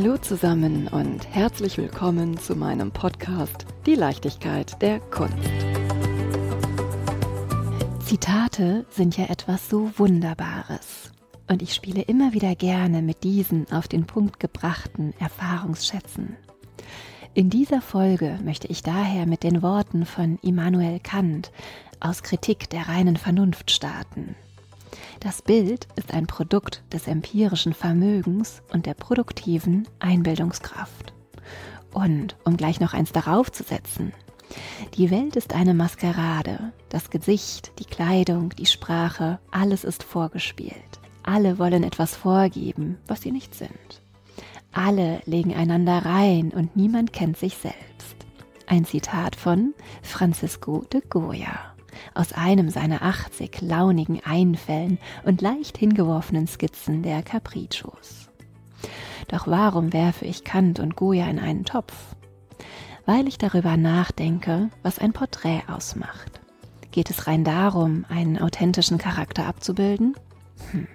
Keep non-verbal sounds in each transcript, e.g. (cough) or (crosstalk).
Hallo zusammen und herzlich willkommen zu meinem Podcast Die Leichtigkeit der Kunst. Zitate sind ja etwas so Wunderbares und ich spiele immer wieder gerne mit diesen auf den Punkt gebrachten Erfahrungsschätzen. In dieser Folge möchte ich daher mit den Worten von Immanuel Kant aus Kritik der reinen Vernunft starten. Das Bild ist ein Produkt des empirischen Vermögens und der produktiven Einbildungskraft. Und um gleich noch eins darauf zu setzen, die Welt ist eine Maskerade. Das Gesicht, die Kleidung, die Sprache, alles ist vorgespielt. Alle wollen etwas vorgeben, was sie nicht sind. Alle legen einander rein und niemand kennt sich selbst. Ein Zitat von Francisco de Goya aus einem seiner 80 launigen Einfällen und leicht hingeworfenen Skizzen der Capriccios. Doch warum werfe ich Kant und Goya in einen Topf? Weil ich darüber nachdenke, was ein Porträt ausmacht. Geht es rein darum, einen authentischen Charakter abzubilden? Hm.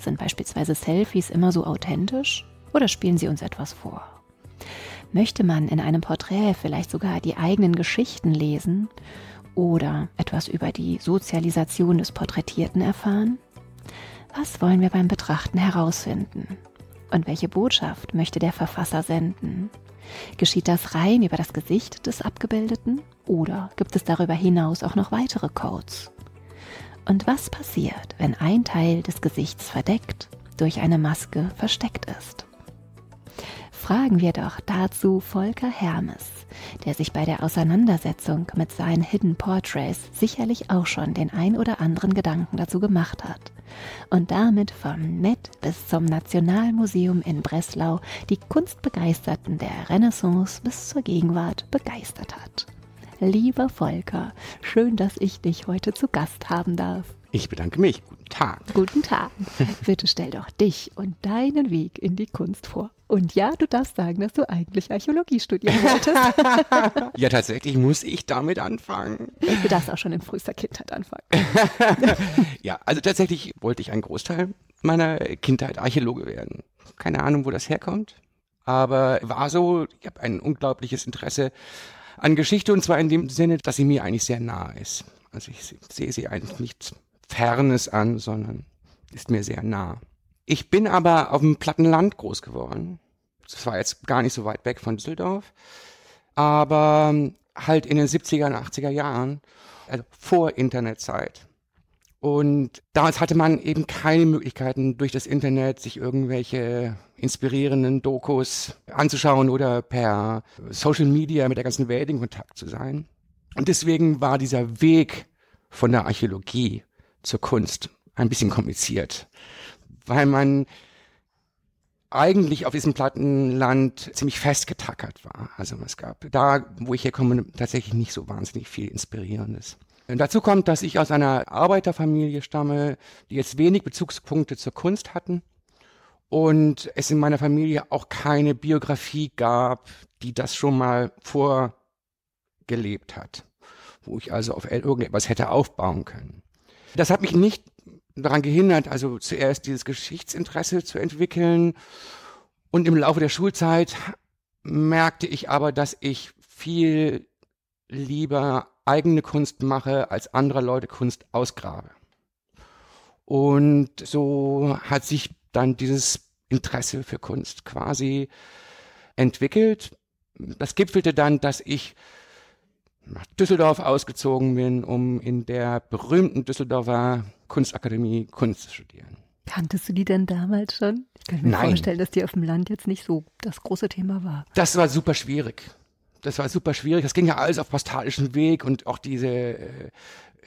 Sind beispielsweise Selfies immer so authentisch oder spielen sie uns etwas vor? Möchte man in einem Porträt vielleicht sogar die eigenen Geschichten lesen oder etwas über die Sozialisation des Porträtierten erfahren? Was wollen wir beim Betrachten herausfinden? Und welche Botschaft möchte der Verfasser senden? Geschieht das rein über das Gesicht des Abgebildeten oder gibt es darüber hinaus auch noch weitere Codes? Und was passiert, wenn ein Teil des Gesichts verdeckt durch eine Maske versteckt ist? Fragen wir doch dazu Volker Hermes, der sich bei der Auseinandersetzung mit seinen Hidden Portraits sicherlich auch schon den ein oder anderen Gedanken dazu gemacht hat und damit vom Met bis zum Nationalmuseum in Breslau die Kunstbegeisterten der Renaissance bis zur Gegenwart begeistert hat. Lieber Volker, schön, dass ich dich heute zu Gast haben darf. Ich bedanke mich. Guten Tag. Guten Tag. (laughs) Bitte stell doch dich und deinen Weg in die Kunst vor. Und ja, du darfst sagen, dass du eigentlich Archäologie studieren (laughs) wolltest. ja, tatsächlich muss ich damit anfangen. Du darfst auch schon in frühester Kindheit anfangen. (laughs) ja, also tatsächlich wollte ich einen Großteil meiner Kindheit Archäologe werden. Keine Ahnung, wo das herkommt. Aber war so, ich habe ein unglaubliches Interesse an Geschichte und zwar in dem Sinne, dass sie mir eigentlich sehr nah ist. Also ich sehe sie eigentlich nicht Fernes an, sondern ist mir sehr nah. Ich bin aber auf dem Plattenland groß geworden. Das war jetzt gar nicht so weit weg von Düsseldorf. Aber halt in den 70er und 80er Jahren, also vor Internetzeit. Und damals hatte man eben keine Möglichkeiten, durch das Internet sich irgendwelche inspirierenden Dokus anzuschauen oder per Social Media mit der ganzen Welt in Kontakt zu sein. Und deswegen war dieser Weg von der Archäologie zur Kunst ein bisschen kompliziert, weil man eigentlich auf diesem Plattenland ziemlich festgetackert war. Also es gab da, wo ich herkomme, tatsächlich nicht so wahnsinnig viel Inspirierendes. Und dazu kommt, dass ich aus einer Arbeiterfamilie stamme, die jetzt wenig Bezugspunkte zur Kunst hatten und es in meiner Familie auch keine Biografie gab, die das schon mal vorgelebt hat, wo ich also auf irgendetwas hätte aufbauen können. Das hat mich nicht daran gehindert, also zuerst dieses Geschichtsinteresse zu entwickeln. Und im Laufe der Schulzeit merkte ich aber, dass ich viel lieber eigene Kunst mache, als andere Leute Kunst ausgrabe. Und so hat sich dann dieses Interesse für Kunst quasi entwickelt. Das gipfelte dann, dass ich nach Düsseldorf ausgezogen bin, um in der berühmten Düsseldorfer Kunstakademie Kunst zu studieren. Kanntest du die denn damals schon? Ich kann mir Nein. vorstellen, dass die auf dem Land jetzt nicht so das große Thema war. Das war super schwierig. Das war super schwierig. Das ging ja alles auf postalischen Weg und auch diese äh,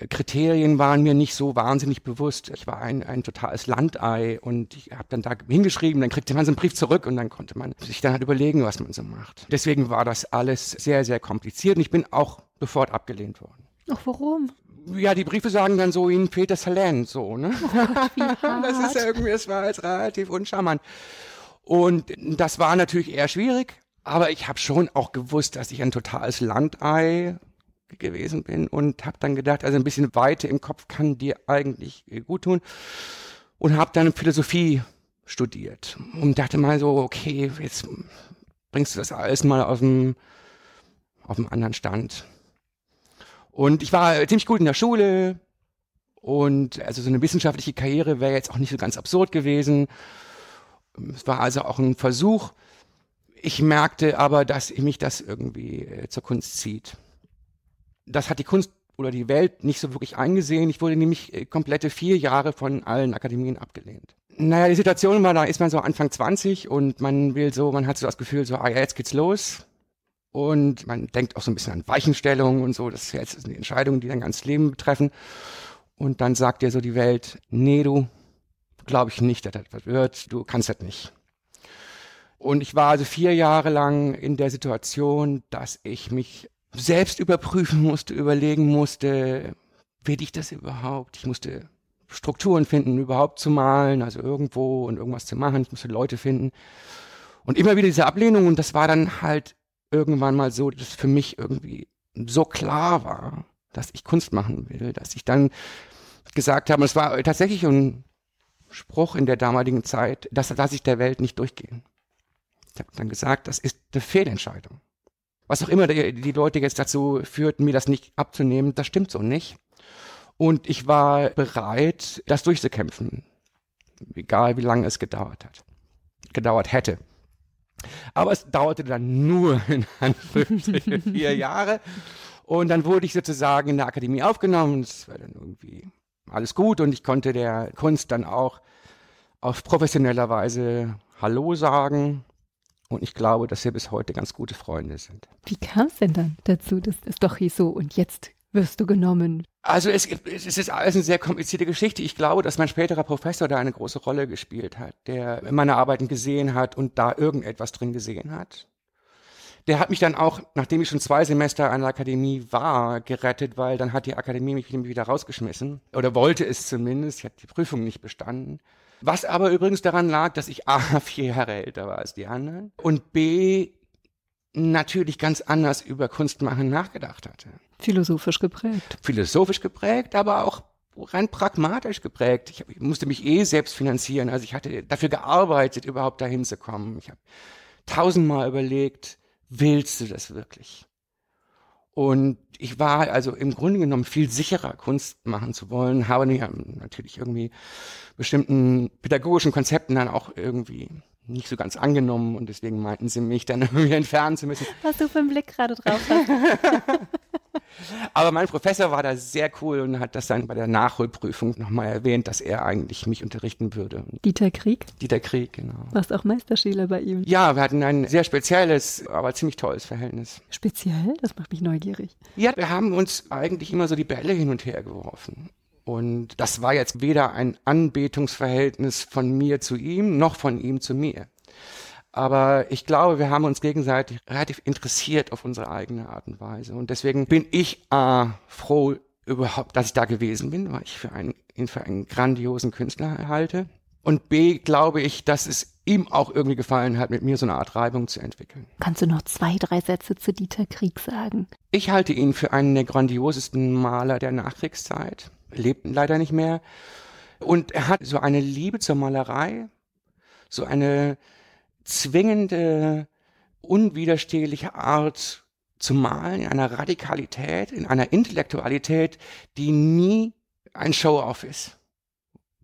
Kriterien waren mir nicht so wahnsinnig bewusst. Ich war ein, ein totales Landei und ich habe dann da hingeschrieben, dann kriegte man so einen Brief zurück und dann konnte man sich dann halt überlegen, was man so macht. Deswegen war das alles sehr, sehr kompliziert und ich bin auch sofort abgelehnt worden. Ach, warum? Ja, die Briefe sagen dann so, ihnen fehlt das Talent, so, ne? Oh. (laughs) Das ist ja irgendwie, das war jetzt relativ uncharmant. Und das war natürlich eher schwierig, aber ich habe schon auch gewusst, dass ich ein totales Landei gewesen bin und habe dann gedacht, also ein bisschen Weite im Kopf kann dir eigentlich gut tun und habe dann Philosophie studiert und dachte mal so, okay, jetzt bringst du das alles mal auf dem, auf dem anderen Stand. Und ich war ziemlich gut in der Schule und also so eine wissenschaftliche Karriere wäre jetzt auch nicht so ganz absurd gewesen. Es war also auch ein Versuch. Ich merkte aber, dass mich das irgendwie äh, zur Kunst zieht. Das hat die Kunst oder die Welt nicht so wirklich eingesehen. Ich wurde nämlich äh, komplette vier Jahre von allen Akademien abgelehnt. Naja, die Situation war, da ist man so Anfang 20 und man will so, man hat so das Gefühl, so, ah ja, jetzt geht's los. Und man denkt auch so ein bisschen an Weichenstellungen und so. Das ist jetzt eine Entscheidung, die dein ganzes Leben betreffen. Und dann sagt dir so die Welt, nee, du, glaube ich nicht, dass das was wird. Du kannst das nicht. Und ich war also vier Jahre lang in der Situation, dass ich mich selbst überprüfen musste, überlegen musste, will ich das überhaupt? Ich musste Strukturen finden, überhaupt zu malen, also irgendwo und irgendwas zu machen. Ich musste Leute finden. Und immer wieder diese Ablehnung. Und das war dann halt irgendwann mal so, dass für mich irgendwie so klar war, dass ich Kunst machen will, dass ich dann gesagt habe, es war tatsächlich ein Spruch in der damaligen Zeit, das lasse ich der Welt nicht durchgehen. Ich habe dann gesagt, das ist eine Fehlentscheidung. Was auch immer die, die Leute jetzt dazu führten, mir das nicht abzunehmen, das stimmt so nicht. Und ich war bereit, das durchzukämpfen. Egal wie lange es gedauert hat. Gedauert hätte. Aber es dauerte dann nur (laughs) in Anführungsstrichen vier Jahre. Und dann wurde ich sozusagen in der Akademie aufgenommen. Es war dann irgendwie alles gut und ich konnte der Kunst dann auch auf professioneller Weise Hallo sagen. Und ich glaube, dass wir bis heute ganz gute Freunde sind. Wie kam es denn dann dazu, dass es doch hieß so und jetzt wirst du genommen? Also es, es ist alles eine sehr komplizierte Geschichte. Ich glaube, dass mein späterer Professor da eine große Rolle gespielt hat, der meine Arbeiten gesehen hat und da irgendetwas drin gesehen hat. Der hat mich dann auch, nachdem ich schon zwei Semester an der Akademie war, gerettet, weil dann hat die Akademie mich wieder rausgeschmissen. Oder wollte es zumindest. Ich hatte die Prüfung nicht bestanden. Was aber übrigens daran lag, dass ich A, (laughs) vier Jahre älter war als die anderen und B, natürlich ganz anders über Kunstmachen nachgedacht hatte. Philosophisch geprägt. Philosophisch geprägt, aber auch rein pragmatisch geprägt. Ich, ich musste mich eh selbst finanzieren. Also ich hatte dafür gearbeitet, überhaupt dahin zu kommen. Ich habe tausendmal überlegt, willst du das wirklich? Und ich war also im Grunde genommen viel sicherer, Kunst machen zu wollen, habe natürlich irgendwie bestimmten pädagogischen Konzepten dann auch irgendwie nicht so ganz angenommen und deswegen meinten sie mich dann (laughs) irgendwie entfernen zu müssen. Was du für einen Blick gerade drauf hast. (laughs) Aber mein Professor war da sehr cool und hat das dann bei der Nachholprüfung nochmal erwähnt, dass er eigentlich mich unterrichten würde. Dieter Krieg? Dieter Krieg, genau. Warst auch Meisterschüler bei ihm? Ja, wir hatten ein sehr spezielles, aber ziemlich tolles Verhältnis. Speziell? Das macht mich neugierig. Ja, wir haben uns eigentlich immer so die Bälle hin und her geworfen. Und das war jetzt weder ein Anbetungsverhältnis von mir zu ihm, noch von ihm zu mir. Aber ich glaube, wir haben uns gegenseitig relativ interessiert auf unsere eigene Art und Weise. Und deswegen bin ich A, froh überhaupt, dass ich da gewesen bin, weil ich für einen, ihn für einen grandiosen Künstler halte. Und B, glaube ich, dass es ihm auch irgendwie gefallen hat, mit mir so eine Art Reibung zu entwickeln. Kannst du noch zwei, drei Sätze zu Dieter Krieg sagen? Ich halte ihn für einen der grandiosesten Maler der Nachkriegszeit. Lebt leider nicht mehr. Und er hat so eine Liebe zur Malerei, so eine zwingende, unwiderstehliche Art zu malen, in einer Radikalität, in einer Intellektualität, die nie ein Show-off ist,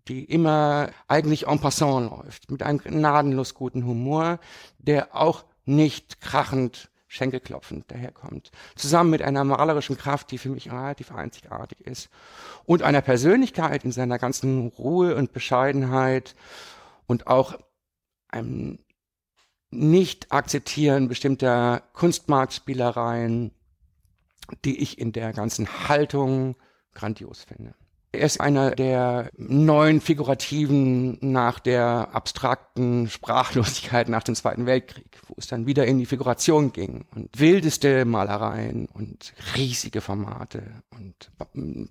die immer eigentlich en passant läuft, mit einem gnadenlos guten Humor, der auch nicht krachend schenkelklopfend daherkommt. Zusammen mit einer malerischen Kraft, die für mich relativ einzigartig ist. Und einer Persönlichkeit in seiner ganzen Ruhe und Bescheidenheit und auch einem nicht akzeptieren bestimmter Kunstmarktspielereien, die ich in der ganzen Haltung grandios finde. Er ist einer der neuen Figurativen nach der abstrakten Sprachlosigkeit nach dem Zweiten Weltkrieg, wo es dann wieder in die Figuration ging und wildeste Malereien und riesige Formate und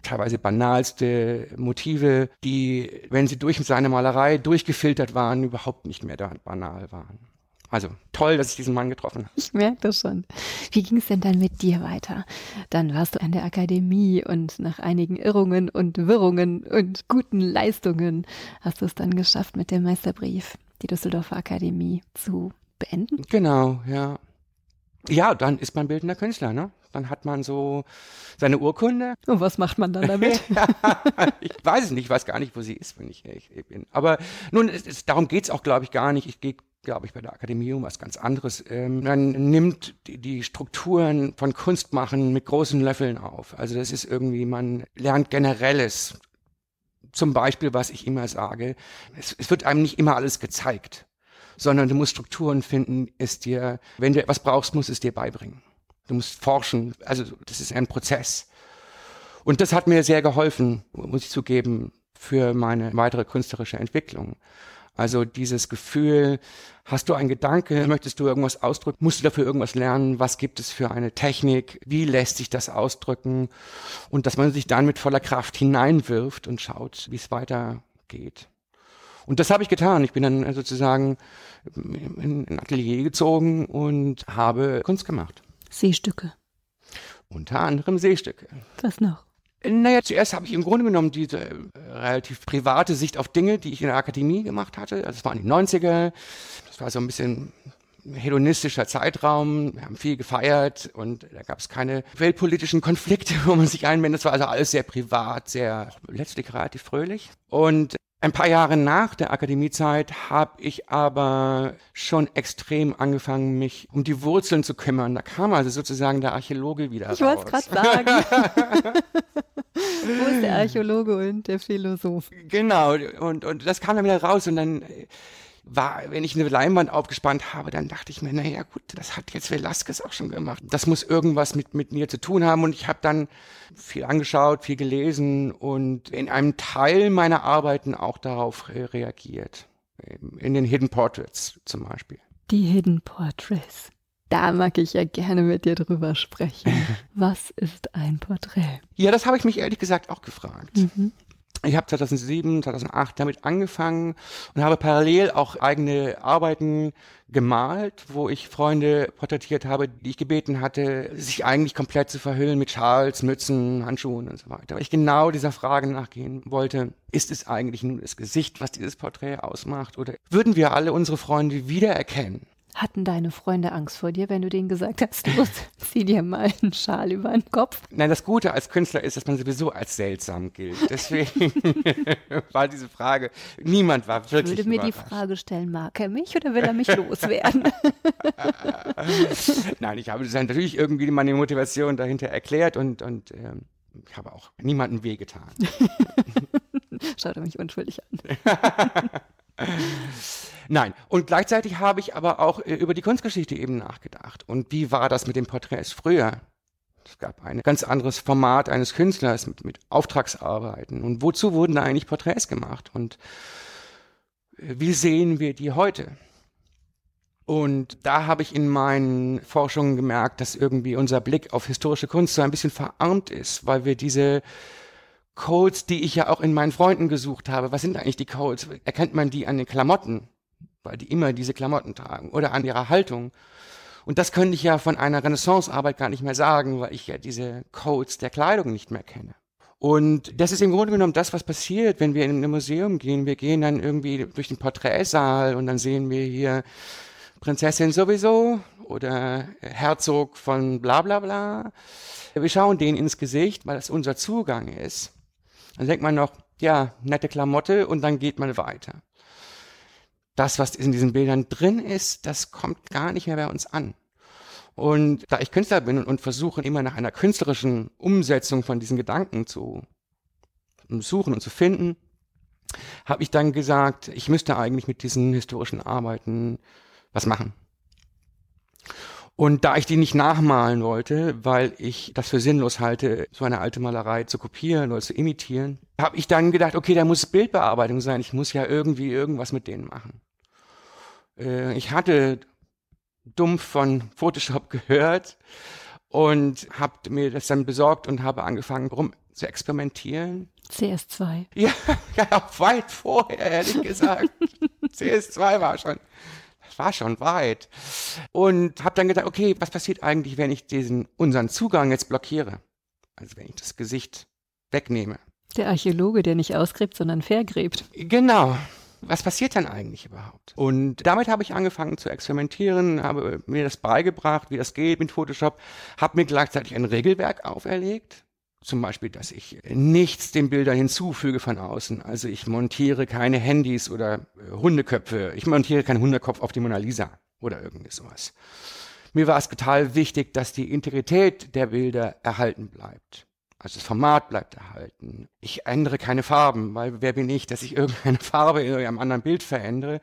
teilweise banalste Motive, die, wenn sie durch seine Malerei durchgefiltert waren, überhaupt nicht mehr banal waren. Also toll, dass ich diesen Mann getroffen habe. Ich merke das schon. Wie ging es denn dann mit dir weiter? Dann warst du an der Akademie und nach einigen Irrungen und Wirrungen und guten Leistungen hast du es dann geschafft mit dem Meisterbrief. die Düsseldorfer Akademie zu beenden. Genau, ja. Ja, dann ist man bildender Künstler, ne? Dann hat man so seine Urkunde. Und was macht man dann damit? (laughs) ich weiß es nicht, ich weiß gar nicht, wo sie ist, wenn ich ehrlich bin. Aber nun, es, es, darum geht's auch, glaube ich, gar nicht. Ich gehe, glaube ich, bei der Akademie um was ganz anderes. Ähm, man nimmt die, die Strukturen von Kunstmachen mit großen Löffeln auf. Also das ist irgendwie, man lernt Generelles. Zum Beispiel, was ich immer sage, es, es wird einem nicht immer alles gezeigt sondern du musst Strukturen finden, es dir, wenn du etwas brauchst, musst es dir beibringen. Du musst forschen, also das ist ein Prozess. Und das hat mir sehr geholfen, muss ich zugeben, für meine weitere künstlerische Entwicklung. Also dieses Gefühl, hast du einen Gedanke, möchtest du irgendwas ausdrücken, musst du dafür irgendwas lernen, was gibt es für eine Technik, wie lässt sich das ausdrücken und dass man sich dann mit voller Kraft hineinwirft und schaut, wie es weitergeht. Und das habe ich getan. Ich bin dann sozusagen in ein Atelier gezogen und habe Kunst gemacht. Seestücke. Unter anderem Seestücke. Was noch? Naja, zuerst habe ich im Grunde genommen diese äh, relativ private Sicht auf Dinge, die ich in der Akademie gemacht hatte. Also es waren die 90er. Das war so ein bisschen hedonistischer Zeitraum. Wir haben viel gefeiert und da gab es keine weltpolitischen Konflikte, (laughs) wo man sich einwendet. Das war also alles sehr privat, sehr letztlich relativ fröhlich. Und ein paar Jahre nach der Akademiezeit habe ich aber schon extrem angefangen, mich um die Wurzeln zu kümmern. Da kam also sozusagen der Archäologe wieder ich raus. Ich wollte es gerade sagen. (laughs) Wo ist der Archäologe und der Philosoph? Genau, und, und das kam dann wieder raus und dann war, wenn ich eine Leinwand aufgespannt habe, dann dachte ich mir, naja gut, das hat jetzt Velasquez auch schon gemacht. Das muss irgendwas mit, mit mir zu tun haben und ich habe dann viel angeschaut, viel gelesen und in einem Teil meiner Arbeiten auch darauf reagiert. In den Hidden Portraits zum Beispiel. Die Hidden Portraits. Da mag ich ja gerne mit dir drüber sprechen. (laughs) Was ist ein Porträt? Ja, das habe ich mich ehrlich gesagt auch gefragt. Mhm. Ich habe 2007, 2008 damit angefangen und habe parallel auch eigene Arbeiten gemalt, wo ich Freunde porträtiert habe, die ich gebeten hatte, sich eigentlich komplett zu verhüllen mit Schals, Mützen, Handschuhen und so weiter. Weil ich genau dieser Frage nachgehen wollte, ist es eigentlich nur das Gesicht, was dieses Porträt ausmacht oder würden wir alle unsere Freunde wiedererkennen? Hatten deine Freunde Angst vor dir, wenn du denen gesagt hast, los, (laughs) zieh dir mal einen Schal über den Kopf? Nein, das Gute als Künstler ist, dass man sowieso als seltsam gilt. Deswegen (laughs) war diese Frage, niemand war wirklich Ich würde mir die Frage stellen, mag er mich oder will er mich loswerden? (laughs) Nein, ich habe natürlich irgendwie meine Motivation dahinter erklärt und, und ähm, ich habe auch niemandem wehgetan. Schaut er mich unschuldig an. (laughs) Nein, und gleichzeitig habe ich aber auch äh, über die Kunstgeschichte eben nachgedacht. Und wie war das mit den Porträts früher? Es gab ein ganz anderes Format eines Künstlers mit, mit Auftragsarbeiten. Und wozu wurden da eigentlich Porträts gemacht? Und äh, wie sehen wir die heute? Und da habe ich in meinen Forschungen gemerkt, dass irgendwie unser Blick auf historische Kunst so ein bisschen verarmt ist, weil wir diese Codes, die ich ja auch in meinen Freunden gesucht habe, was sind eigentlich die Codes? Erkennt man die an den Klamotten? weil die immer diese Klamotten tragen oder an ihrer Haltung. Und das könnte ich ja von einer Renaissancearbeit gar nicht mehr sagen, weil ich ja diese Codes der Kleidung nicht mehr kenne. Und das ist im Grunde genommen das, was passiert, wenn wir in ein Museum gehen. Wir gehen dann irgendwie durch den Porträtsaal und dann sehen wir hier Prinzessin sowieso oder Herzog von bla bla bla. Wir schauen denen ins Gesicht, weil das unser Zugang ist. Dann denkt man noch, ja, nette Klamotte und dann geht man weiter das, was in diesen Bildern drin ist, das kommt gar nicht mehr bei uns an. Und da ich Künstler bin und versuche immer nach einer künstlerischen Umsetzung von diesen Gedanken zu suchen und zu finden, habe ich dann gesagt, ich müsste eigentlich mit diesen historischen Arbeiten was machen. Und da ich die nicht nachmalen wollte, weil ich das für sinnlos halte, so eine alte Malerei zu kopieren oder zu imitieren, habe ich dann gedacht, okay, da muss Bildbearbeitung sein. Ich muss ja irgendwie irgendwas mit denen machen. Äh, ich hatte dumpf von Photoshop (laughs) gehört und habe mir das dann besorgt und habe angefangen, rum zu experimentieren. CS2. Ja, (laughs) ja, weit vorher, ehrlich gesagt. (laughs) CS2 war schon, war schon weit. Und habe dann gedacht, okay, was passiert eigentlich, wenn ich diesen, unseren Zugang jetzt blockiere? Also wenn ich das Gesicht wegnehme. Der Archäologe, der nicht ausgräbt, sondern vergräbt. Genau. was passiert dann eigentlich überhaupt? Und damit habe ich angefangen zu experimentieren, habe mir das beigebracht, wie das geht mit Photoshop, habe mir gleichzeitig ein Regelwerk auferlegt. Zum Beispiel, dass ich nichts den Bildern hinzufüge von außen. Also ich montiere keine Handys oder äh, Hundeköpfe. Ich montiere keinen Hundekopf auf die Mona Lisa oder irgendwie sowas. Mir war es total wichtig, dass die Integrität der Bilder erhalten bleibt. Also das Format bleibt erhalten. Ich ändere keine Farben, weil wer bin ich, dass ich (laughs) irgendeine Farbe in einem anderen Bild verändere,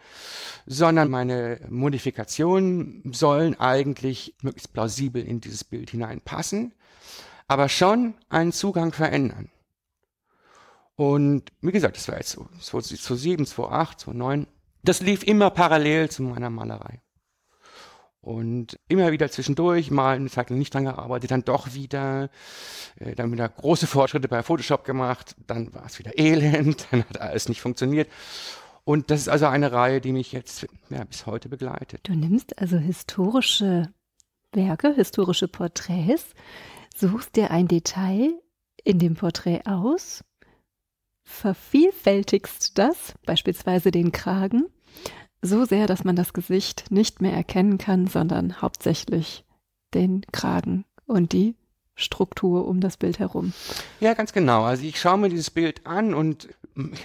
sondern meine Modifikationen sollen eigentlich möglichst plausibel in dieses Bild hineinpassen, aber schon einen Zugang verändern. Und wie gesagt, das war jetzt so 2007, 2008, 2009. Das lief immer parallel zu meiner Malerei. Und immer wieder zwischendurch, mal eine Zeit nicht dran gearbeitet, dann doch wieder, äh, dann wieder große Fortschritte bei Photoshop gemacht, dann war es wieder elend, (laughs) dann hat alles nicht funktioniert. Und das ist also eine Reihe, die mich jetzt ja, bis heute begleitet. Du nimmst also historische Werke, historische Porträts, suchst dir ein Detail in dem Porträt aus, vervielfältigst das, beispielsweise den Kragen, so sehr, dass man das Gesicht nicht mehr erkennen kann, sondern hauptsächlich den Kragen und die Struktur um das Bild herum. Ja, ganz genau. Also ich schaue mir dieses Bild an und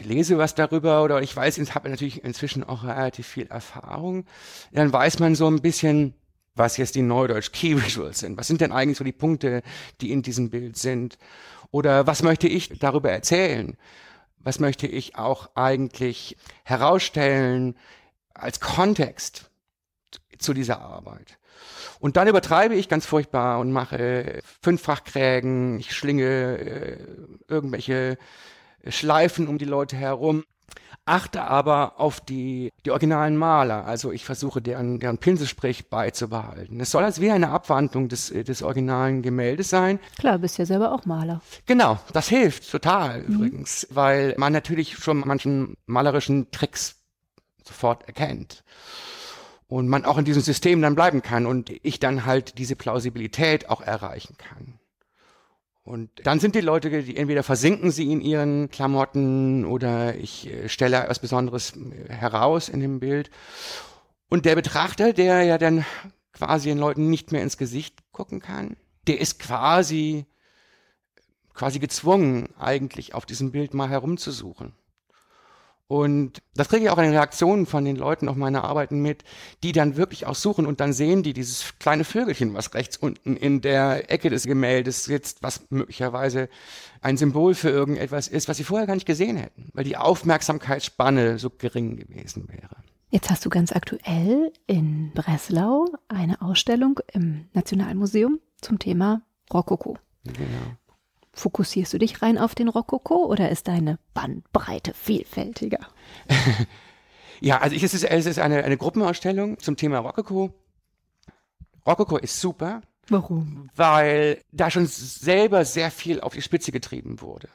lese was darüber oder ich weiß, ich habe natürlich inzwischen auch relativ viel Erfahrung. Dann weiß man so ein bisschen, was jetzt die Neudeutsch Key Visuals sind. Was sind denn eigentlich so die Punkte, die in diesem Bild sind? Oder was möchte ich darüber erzählen? Was möchte ich auch eigentlich herausstellen? als Kontext zu dieser Arbeit. Und dann übertreibe ich ganz furchtbar und mache Fünffachkrägen, ich schlinge äh, irgendwelche Schleifen um die Leute herum, achte aber auf die, die originalen Maler. Also ich versuche deren, deren Pinselsprich beizubehalten. Es soll als wie eine Abwandlung des, des originalen Gemäldes sein. Klar, bist ja selber auch Maler. Genau, das hilft total mhm. übrigens, weil man natürlich schon manchen malerischen Tricks sofort erkennt. Und man auch in diesem System dann bleiben kann und ich dann halt diese Plausibilität auch erreichen kann. Und dann sind die Leute, die entweder versinken sie in ihren Klamotten oder ich äh, stelle etwas Besonderes äh, heraus in dem Bild. Und der Betrachter, der ja dann quasi den Leuten nicht mehr ins Gesicht gucken kann, der ist quasi, quasi gezwungen, eigentlich auf diesem Bild mal herumzusuchen. Und das kriege ich auch in den Reaktionen von den Leuten auf meine Arbeiten mit, die dann wirklich auch suchen und dann sehen die dieses kleine Vögelchen, was rechts unten in der Ecke des Gemäldes sitzt, was möglicherweise ein Symbol für irgendetwas ist, was sie vorher gar nicht gesehen hätten, weil die Aufmerksamkeitsspanne so gering gewesen wäre. Jetzt hast du ganz aktuell in Breslau eine Ausstellung im Nationalmuseum zum Thema Rokoko. Genau. Fokussierst du dich rein auf den Rokoko oder ist deine Bandbreite vielfältiger? (laughs) ja, also ich, es ist, es ist eine, eine Gruppenausstellung zum Thema Rokoko. Rokoko ist super. Warum? Weil da schon selber sehr viel auf die Spitze getrieben wurde.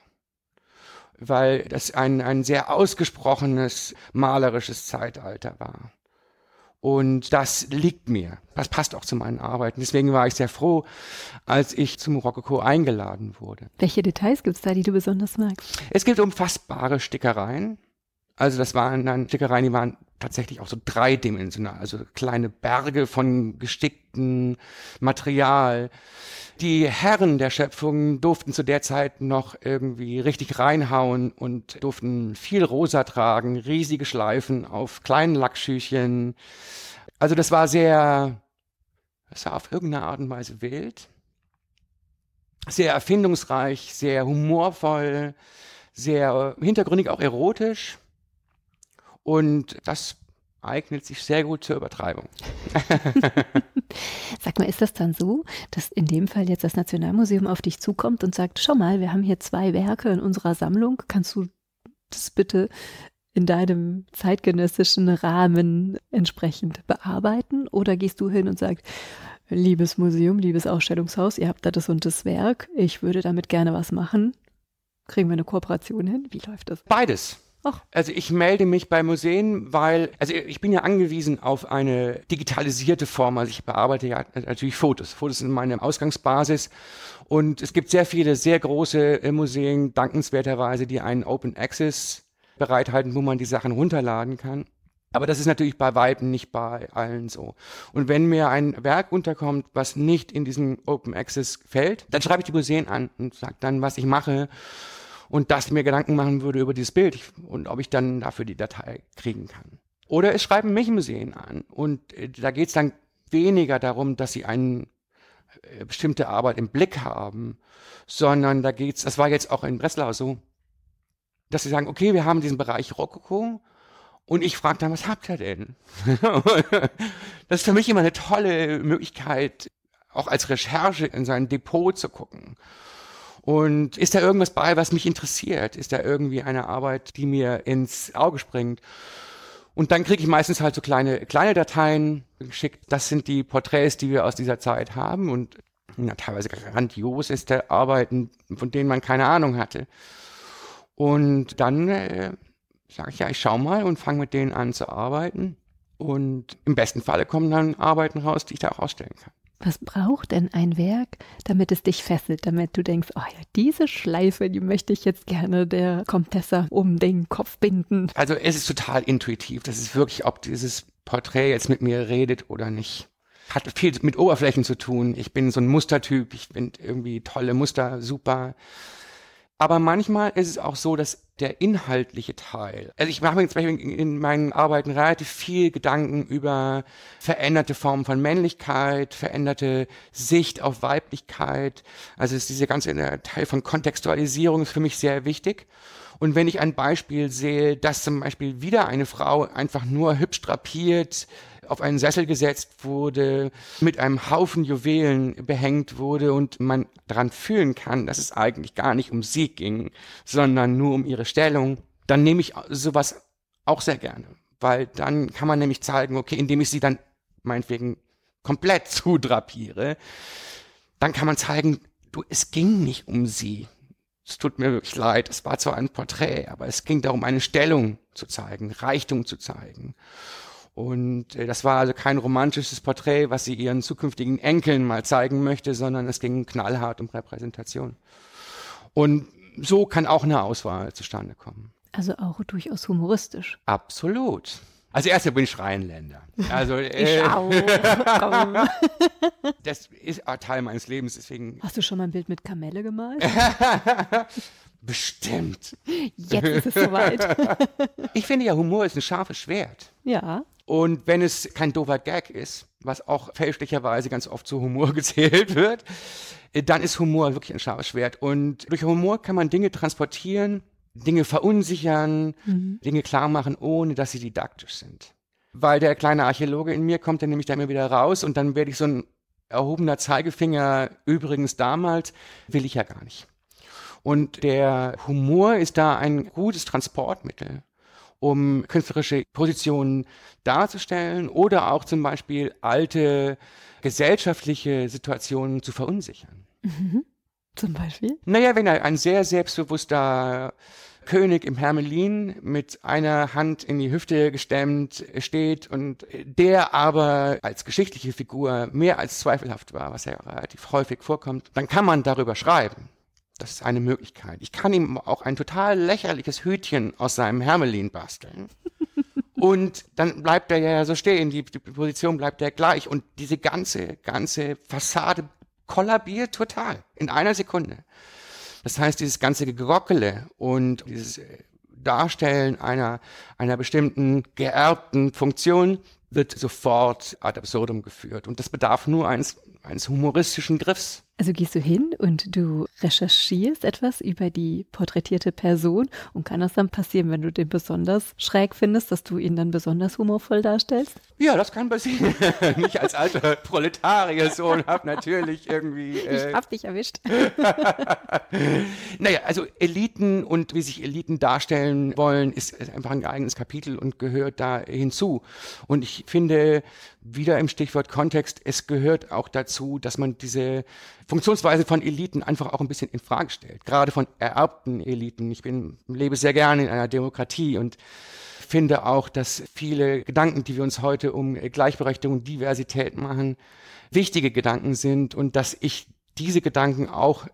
Weil das ein, ein sehr ausgesprochenes malerisches Zeitalter war. Und das liegt mir. Das passt auch zu meinen Arbeiten. Deswegen war ich sehr froh, als ich zum Rokoko eingeladen wurde. Welche Details gibt es da, die du besonders magst? Es gibt unfassbare Stickereien. Also das waren dann Stickereien, die waren tatsächlich auch so dreidimensional, also kleine Berge von gesticktem Material. Die Herren der Schöpfung durften zu der Zeit noch irgendwie richtig reinhauen und durften viel rosa tragen, riesige Schleifen auf kleinen Lackschüchen. Also das war sehr, das war auf irgendeine Art und Weise wild, sehr erfindungsreich, sehr humorvoll, sehr hintergründig auch erotisch. Und das eignet sich sehr gut zur Übertreibung. (laughs) Sag mal, ist das dann so, dass in dem Fall jetzt das Nationalmuseum auf dich zukommt und sagt, schau mal, wir haben hier zwei Werke in unserer Sammlung, kannst du das bitte in deinem zeitgenössischen Rahmen entsprechend bearbeiten? Oder gehst du hin und sagst, liebes Museum, liebes Ausstellungshaus, ihr habt da das und das Werk, ich würde damit gerne was machen. Kriegen wir eine Kooperation hin? Wie läuft das? Beides. Ach. Also ich melde mich bei Museen, weil, also ich bin ja angewiesen auf eine digitalisierte Form. Also ich bearbeite ja natürlich Fotos. Fotos sind meine Ausgangsbasis. Und es gibt sehr viele, sehr große äh, Museen, dankenswerterweise, die einen Open Access bereithalten, wo man die Sachen runterladen kann. Aber das ist natürlich bei Weitem nicht bei allen so. Und wenn mir ein Werk unterkommt, was nicht in diesem Open Access fällt, dann schreibe ich die Museen an und sage dann, was ich mache und ich mir Gedanken machen würde über dieses Bild und ob ich dann dafür die Datei kriegen kann. Oder es schreiben mich Museen an und äh, da geht es dann weniger darum, dass sie eine äh, bestimmte Arbeit im Blick haben, sondern da geht's, das war jetzt auch in Breslau so, dass sie sagen, okay, wir haben diesen Bereich Rokoko und ich frage dann, was habt ihr denn? (laughs) das ist für mich immer eine tolle Möglichkeit, auch als Recherche in sein Depot zu gucken. Und ist da irgendwas bei, was mich interessiert? Ist da irgendwie eine Arbeit, die mir ins Auge springt? Und dann kriege ich meistens halt so kleine, kleine Dateien geschickt. Das sind die Porträts, die wir aus dieser Zeit haben und ja, teilweise grandioseste Arbeiten, von denen man keine Ahnung hatte. Und dann äh, sage ich, ja, ich schau mal und fange mit denen an zu arbeiten. Und im besten Falle kommen dann Arbeiten raus, die ich da auch ausstellen kann. Was braucht denn ein Werk, damit es dich fesselt, damit du denkst, oh ja, diese Schleife, die möchte ich jetzt gerne der Komtessa um den Kopf binden? Also es ist total intuitiv. Das ist wirklich, ob dieses Porträt jetzt mit mir redet oder nicht. Hat viel mit Oberflächen zu tun. Ich bin so ein Mustertyp. Ich finde irgendwie tolle Muster super. Aber manchmal ist es auch so, dass der inhaltliche Teil, also ich mache mir zum Beispiel in meinen Arbeiten relativ viel Gedanken über veränderte Formen von Männlichkeit, veränderte Sicht auf Weiblichkeit. Also ist dieser ganze Teil von Kontextualisierung ist für mich sehr wichtig. Und wenn ich ein Beispiel sehe, dass zum Beispiel wieder eine Frau einfach nur hübsch drapiert auf einen Sessel gesetzt wurde, mit einem Haufen Juwelen behängt wurde und man daran fühlen kann, dass es eigentlich gar nicht um sie ging, sondern nur um ihre Stellung, dann nehme ich sowas auch sehr gerne. Weil dann kann man nämlich zeigen, okay, indem ich sie dann meinetwegen komplett (laughs) zudrapiere, dann kann man zeigen, du, es ging nicht um sie. Es tut mir wirklich leid, es war zwar ein Porträt, aber es ging darum, eine Stellung zu zeigen, Reichtum zu zeigen. Und äh, das war also kein romantisches Porträt, was sie ihren zukünftigen Enkeln mal zeigen möchte, sondern es ging knallhart um Repräsentation. Und so kann auch eine Auswahl zustande kommen. Also auch durchaus humoristisch. Absolut. Also erst bin ich Rheinländer. Also (laughs) äh, Schau, (laughs) das ist auch Teil meines Lebens, deswegen. Hast du schon mal ein Bild mit Kamelle gemalt? (laughs) Bestimmt. Jetzt ist es soweit. ich finde ja, Humor ist ein scharfes Schwert. Ja. Und wenn es kein doofer Gag ist, was auch fälschlicherweise ganz oft zu Humor (laughs) gezählt wird, äh, dann ist Humor wirklich ein scharfes Schwert. Und durch Humor kann man Dinge transportieren, Dinge verunsichern, mhm. Dinge klar machen, ohne dass sie didaktisch sind. Weil der kleine Archäologe in mir kommt dann nämlich da immer wieder raus und dann werde ich so ein erhobener Zeigefinger, übrigens damals, will ich ja gar nicht. Und der Humor ist da ein gutes Transportmittel um künstlerische Positionen darzustellen oder auch zum Beispiel alte gesellschaftliche Situationen zu verunsichern. Mhm. Zum Beispiel? Naja, wenn ein sehr selbstbewusster König im Hermelin mit einer Hand in die Hüfte gestemmt steht und der aber als geschichtliche Figur mehr als zweifelhaft war, was ja relativ häufig vorkommt, dann kann man darüber schreiben. Das ist eine Möglichkeit. Ich kann ihm auch ein total lächerliches Hütchen aus seinem Hermelin basteln. (laughs) Und dann bleibt er ja so stehen, die, die Position bleibt ja gleich. Und diese ganze, ganze Fassade kollabiert total in einer Sekunde. Das heißt, dieses ganze Gerockele und dieses äh, Darstellen einer, einer bestimmten geerbten Funktion wird sofort ad absurdum geführt. Und das bedarf nur eines, eines humoristischen Griffs. Also gehst du hin und du recherchierst etwas über die porträtierte Person und kann das dann passieren, wenn du den besonders schräg findest, dass du ihn dann besonders humorvoll darstellst? Ja, das kann passieren. (laughs) Nicht als alter Proletariersohn hab natürlich irgendwie. Äh ich hab dich erwischt. (laughs) naja, also Eliten und wie sich Eliten darstellen wollen, ist einfach ein eigenes Kapitel und gehört da hinzu. Und ich finde, wieder im Stichwort Kontext, es gehört auch dazu, dass man diese Funktionsweise von Eliten einfach auch ein bisschen in Frage stellt. Gerade von ererbten Eliten. Ich bin, lebe sehr gerne in einer Demokratie und finde auch, dass viele Gedanken, die wir uns heute um Gleichberechtigung und Diversität machen, wichtige Gedanken sind und dass ich diese Gedanken auch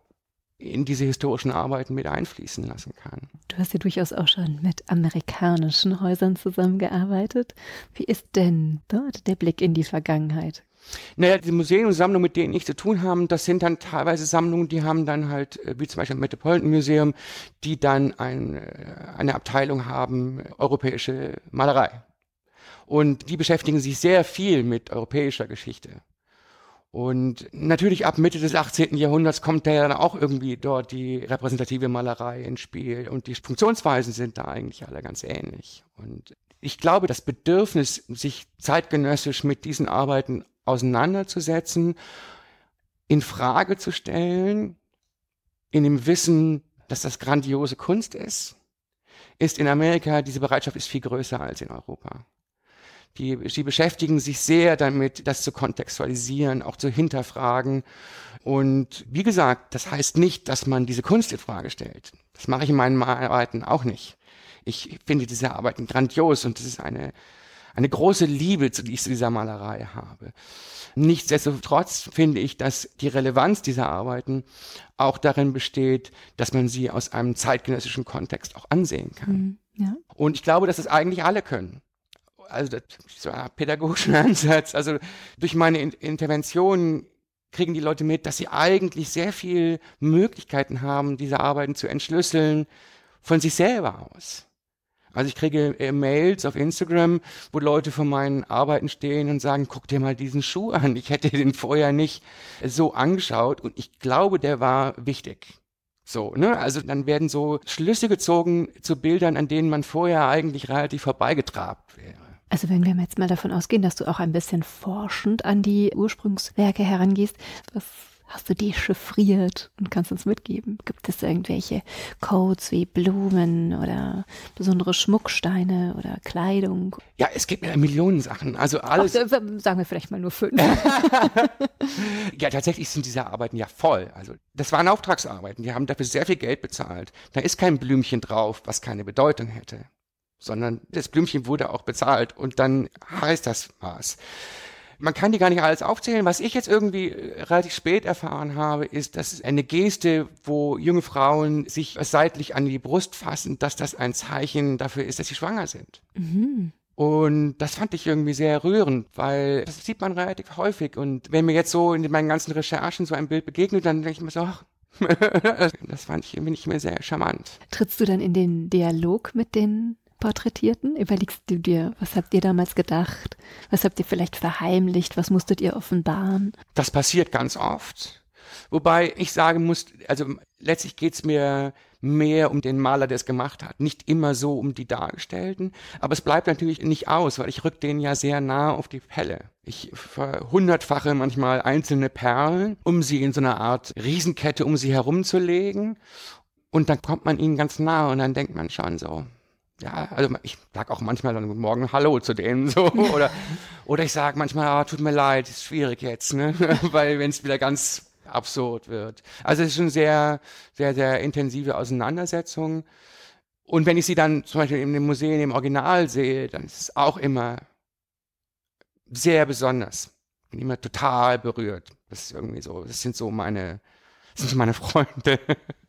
in diese historischen Arbeiten mit einfließen lassen kann. Du hast ja durchaus auch schon mit amerikanischen Häusern zusammengearbeitet. Wie ist denn dort der Blick in die Vergangenheit? Naja, die Museen und Sammlungen, mit denen ich zu tun habe, das sind dann teilweise Sammlungen, die haben dann halt, äh, wie zum Beispiel im Metropolitan Museum, die dann ein, äh, eine Abteilung haben, europäische Malerei. Und die beschäftigen sich sehr viel mit europäischer Geschichte. Und natürlich ab Mitte des 18. Jahrhunderts kommt da dann auch irgendwie dort die repräsentative Malerei ins Spiel und die Funktionsweisen sind da eigentlich alle ganz ähnlich. Und ich glaube, das Bedürfnis, sich zeitgenössisch mit diesen Arbeiten auseinanderzusetzen, in Frage zu stellen, in dem Wissen, dass das grandiose Kunst ist, ist in Amerika, diese Bereitschaft ist viel größer als in Europa. Die, sie beschäftigen sich sehr damit, das zu kontextualisieren, auch zu hinterfragen. Und wie gesagt, das heißt nicht, dass man diese Kunst in Frage stellt. Das mache ich in meinen Arbeiten auch nicht. Ich finde diese Arbeiten grandios und das ist eine, eine große Liebe, zu dieser Malerei habe. Nichtsdestotrotz finde ich, dass die Relevanz dieser Arbeiten auch darin besteht, dass man sie aus einem zeitgenössischen Kontext auch ansehen kann. Mhm, ja. Und ich glaube, dass das eigentlich alle können also das ist so ein pädagogischer (laughs) Ansatz. Also durch meine Intervention kriegen die Leute mit, dass sie eigentlich sehr viel Möglichkeiten haben, diese Arbeiten zu entschlüsseln von sich selber aus. Also ich kriege äh, Mails auf Instagram, wo Leute von meinen Arbeiten stehen und sagen, guck dir mal diesen Schuh an. Ich hätte den vorher nicht so angeschaut und ich glaube, der war wichtig. So, ne? Also dann werden so Schlüsse gezogen zu Bildern, an denen man vorher eigentlich relativ vorbeigetrabt wäre. Also wenn wir jetzt mal davon ausgehen, dass du auch ein bisschen forschend an die Ursprungswerke herangehst, was hast du dechiffriert und kannst uns mitgeben? Gibt es irgendwelche Codes wie Blumen oder besondere Schmucksteine oder Kleidung? Ja, es gibt ja Millionen Sachen. Also alles. Ach, sagen wir vielleicht mal nur fünf. (laughs) ja, tatsächlich sind diese Arbeiten ja voll. Also das waren Auftragsarbeiten. Die haben dafür sehr viel Geld bezahlt. Da ist kein Blümchen drauf, was keine Bedeutung hätte sondern das Blümchen wurde auch bezahlt und dann heißt das was. Man kann die gar nicht alles aufzählen. Was ich jetzt irgendwie äh, relativ spät erfahren habe, ist, dass eine Geste, wo junge Frauen sich seitlich an die Brust fassen, dass das ein Zeichen dafür ist, dass sie schwanger sind. Mhm. Und das fand ich irgendwie sehr rührend, weil das sieht man relativ häufig. Und wenn mir jetzt so in meinen ganzen Recherchen so ein Bild begegnet, dann denke ich mir so, ach, (laughs) das fand ich irgendwie nicht mehr sehr charmant. Trittst du dann in den Dialog mit den Porträtierten? Überlegst du dir, was habt ihr damals gedacht? Was habt ihr vielleicht verheimlicht? Was musstet ihr offenbaren? Das passiert ganz oft. Wobei ich sagen muss, also letztlich geht's mir mehr um den Maler, der es gemacht hat, nicht immer so um die Dargestellten. Aber es bleibt natürlich nicht aus, weil ich rück denen ja sehr nah auf die Pelle. Ich verhundertfache manchmal einzelne Perlen, um sie in so einer Art Riesenkette um sie herumzulegen. Und dann kommt man ihnen ganz nah und dann denkt man schon so, ja, also ich sag auch manchmal dann guten Morgen Hallo zu denen so (laughs) oder oder ich sage manchmal, ah, tut mir leid, ist schwierig jetzt, ne, (laughs) weil wenn es wieder ganz absurd wird. Also es ist eine sehr sehr sehr intensive Auseinandersetzung und wenn ich sie dann zum Beispiel in dem Museum im Original sehe, dann ist es auch immer sehr besonders. Bin immer total berührt. Das ist irgendwie so, das sind so meine sind meine Freunde.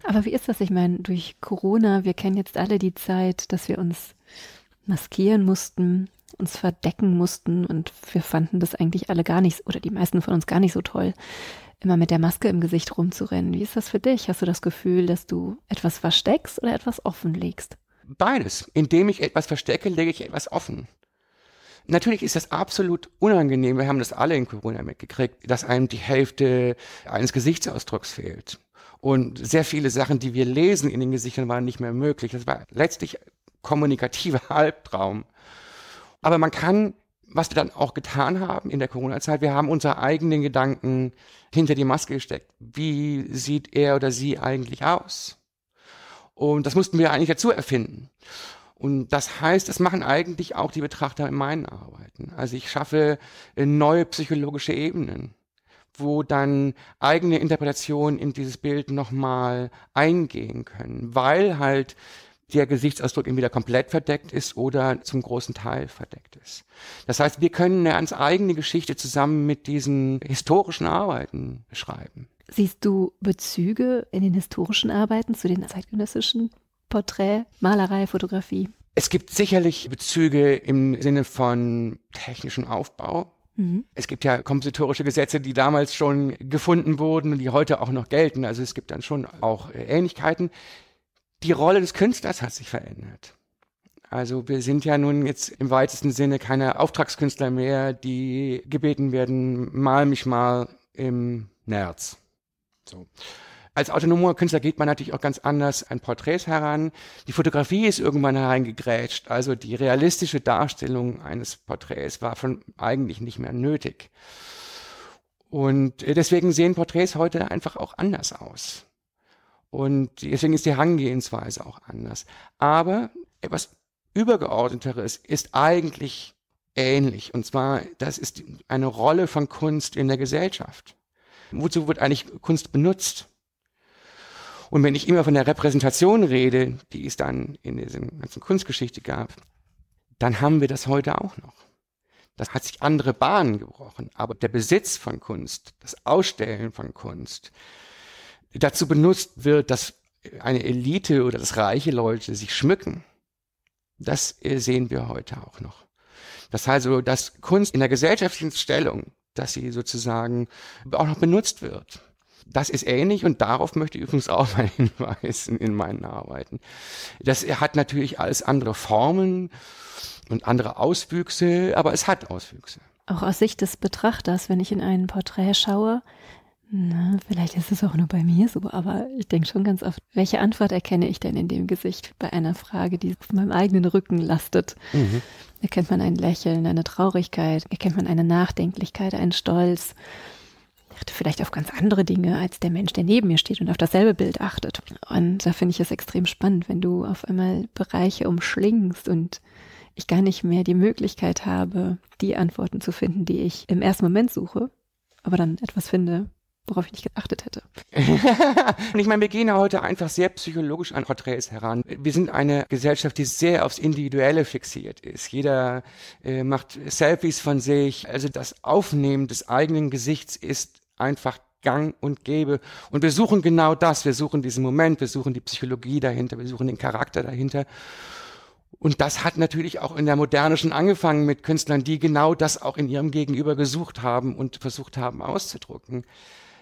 Aber wie ist das? Ich meine, durch Corona, wir kennen jetzt alle die Zeit, dass wir uns maskieren mussten, uns verdecken mussten und wir fanden das eigentlich alle gar nicht, oder die meisten von uns gar nicht so toll, immer mit der Maske im Gesicht rumzurennen. Wie ist das für dich? Hast du das Gefühl, dass du etwas versteckst oder etwas offenlegst? Beides. Indem ich etwas verstecke, lege ich etwas offen. Natürlich ist das absolut unangenehm. Wir haben das alle in Corona mitgekriegt, dass einem die Hälfte eines Gesichtsausdrucks fehlt. Und sehr viele Sachen, die wir lesen in den Gesichtern, waren nicht mehr möglich. Das war letztlich kommunikativer (laughs) Albtraum. Aber man kann, was wir dann auch getan haben in der Corona-Zeit, wir haben unsere eigenen Gedanken hinter die Maske gesteckt. Wie sieht er oder sie eigentlich aus? Und das mussten wir eigentlich dazu erfinden. Und das heißt, das machen eigentlich auch die Betrachter in meinen Arbeiten. Also ich schaffe äh, neue psychologische Ebenen, wo dann eigene Interpretationen in dieses Bild nochmal eingehen können, weil halt der Gesichtsausdruck entweder komplett verdeckt ist oder zum großen Teil verdeckt ist. Das heißt, wir können eine ganz eigene Geschichte zusammen mit diesen historischen Arbeiten schreiben. Siehst du Bezüge in den historischen Arbeiten zu den zeitgenössischen Porträt, Malerei, Fotografie? Es gibt sicherlich Bezüge im Sinne von technischem Aufbau. Mhm. Es gibt ja kompositorische Gesetze, die damals schon gefunden wurden und die heute auch noch gelten. Also es gibt dann schon auch Ähnlichkeiten. Die Rolle des Künstlers hat sich verändert. Also wir sind ja nun jetzt im weitesten Sinne keine Auftragskünstler mehr, die gebeten werden, mal mich mal im Nerz. So. Als autonomer Künstler geht man natürlich auch ganz anders an Porträts heran. Die Fotografie ist irgendwann hereingegrätscht. Also die realistische Darstellung eines Porträts war von eigentlich nicht mehr nötig. Und deswegen sehen Porträts heute einfach auch anders aus. Und deswegen ist die Herangehensweise auch anders. Aber etwas Übergeordneteres ist eigentlich ähnlich. Und zwar, das ist eine Rolle von Kunst in der Gesellschaft. Wozu wird eigentlich Kunst benutzt? Und wenn ich immer von der Repräsentation rede, die es dann in dieser ganzen Kunstgeschichte gab, dann haben wir das heute auch noch. Das hat sich andere Bahnen gebrochen. Aber der Besitz von Kunst, das Ausstellen von Kunst, dazu benutzt wird, dass eine Elite oder das reiche Leute sich schmücken, das sehen wir heute auch noch. Das heißt also, dass Kunst in der gesellschaftlichen Stellung, dass sie sozusagen auch noch benutzt wird das ist ähnlich und darauf möchte ich übrigens auch mal (laughs) hinweisen in meinen Arbeiten. Das hat natürlich alles andere Formen und andere Auswüchse, aber es hat Auswüchse. Auch aus Sicht des Betrachters, wenn ich in ein Porträt schaue, na, vielleicht ist es auch nur bei mir so, aber ich denke schon ganz oft, welche Antwort erkenne ich denn in dem Gesicht bei einer Frage, die auf meinem eigenen Rücken lastet? Mhm. Erkennt man ein Lächeln, eine Traurigkeit, erkennt man eine Nachdenklichkeit, einen Stolz? Achte vielleicht auf ganz andere Dinge als der Mensch, der neben mir steht und auf dasselbe Bild achtet. Und da finde ich es extrem spannend, wenn du auf einmal Bereiche umschlingst und ich gar nicht mehr die Möglichkeit habe, die Antworten zu finden, die ich im ersten Moment suche, aber dann etwas finde, worauf ich nicht geachtet hätte. (laughs) und ich meine, wir gehen ja heute einfach sehr psychologisch an Porträts heran. Wir sind eine Gesellschaft, die sehr aufs Individuelle fixiert ist. Jeder äh, macht Selfies von sich. Also das Aufnehmen des eigenen Gesichts ist einfach gang und gäbe. Und wir suchen genau das. Wir suchen diesen Moment, wir suchen die Psychologie dahinter, wir suchen den Charakter dahinter. Und das hat natürlich auch in der Moderne schon angefangen mit Künstlern, die genau das auch in ihrem Gegenüber gesucht haben und versucht haben auszudrücken.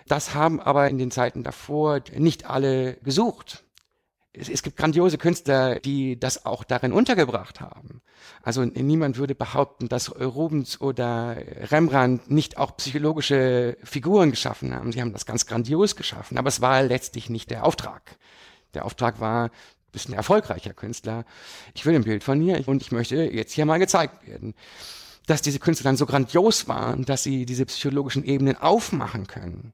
Das haben aber in den Zeiten davor nicht alle gesucht es, es, gibt grandiose Künstler, die das auch darin untergebracht haben. Also niemand würde behaupten, dass Rubens oder Rembrandt nicht auch psychologische Figuren geschaffen haben. Sie haben das ganz grandios geschaffen, aber es war letztlich nicht der Auftrag. Der Auftrag war, du bist ein erfolgreicher Künstler. Ich will ein Bild von dir und ich möchte jetzt hier mal gezeigt werden. Dass diese Künstler dann so grandios waren, dass sie diese psychologischen Ebenen aufmachen können.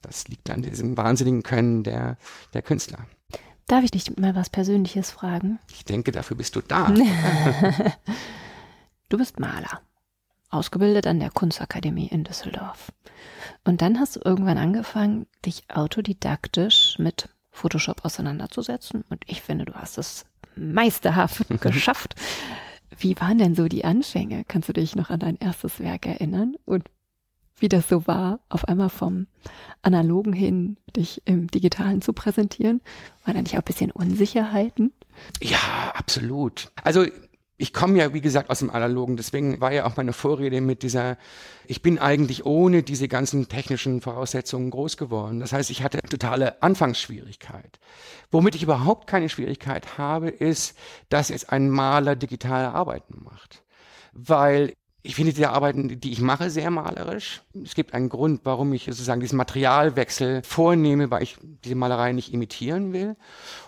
Das liegt an diesem wahnsinnigen Können der, der Künstler. Darf ich dich mal was Persönliches fragen? Ich denke, dafür bist du da. (laughs) (laughs) du bist Maler, ausgebildet an der Kunstakademie in Düsseldorf. Und dann hast du irgendwann angefangen, dich autodidaktisch mit Photoshop auseinanderzusetzen. Und ich finde, du hast es meisterhaft (laughs) geschafft. Wie waren denn so die Anfänge? Kannst du dich noch an dein erstes Werk erinnern? Und wie das so war, auf einmal vom analogen hin dich im digitalen zu präsentieren? War da nicht auch ein bisschen Unsicherheiten? Ja, absolut. Also ich komme ja, wie gesagt, aus dem Analogen, deswegen war ja auch meine Vorrede mit dieser, ich bin eigentlich ohne diese ganzen technischen Voraussetzungen groß geworden. Das heißt, ich hatte totale Anfangsschwierigkeit. Womit ich überhaupt keine Schwierigkeit habe, ist, dass jetzt ein Maler digitale Arbeiten macht. Weil ich finde die Arbeiten, die ich mache, sehr malerisch. Es gibt einen Grund, warum ich sozusagen diesen Materialwechsel vornehme, weil ich diese Malerei nicht imitieren will.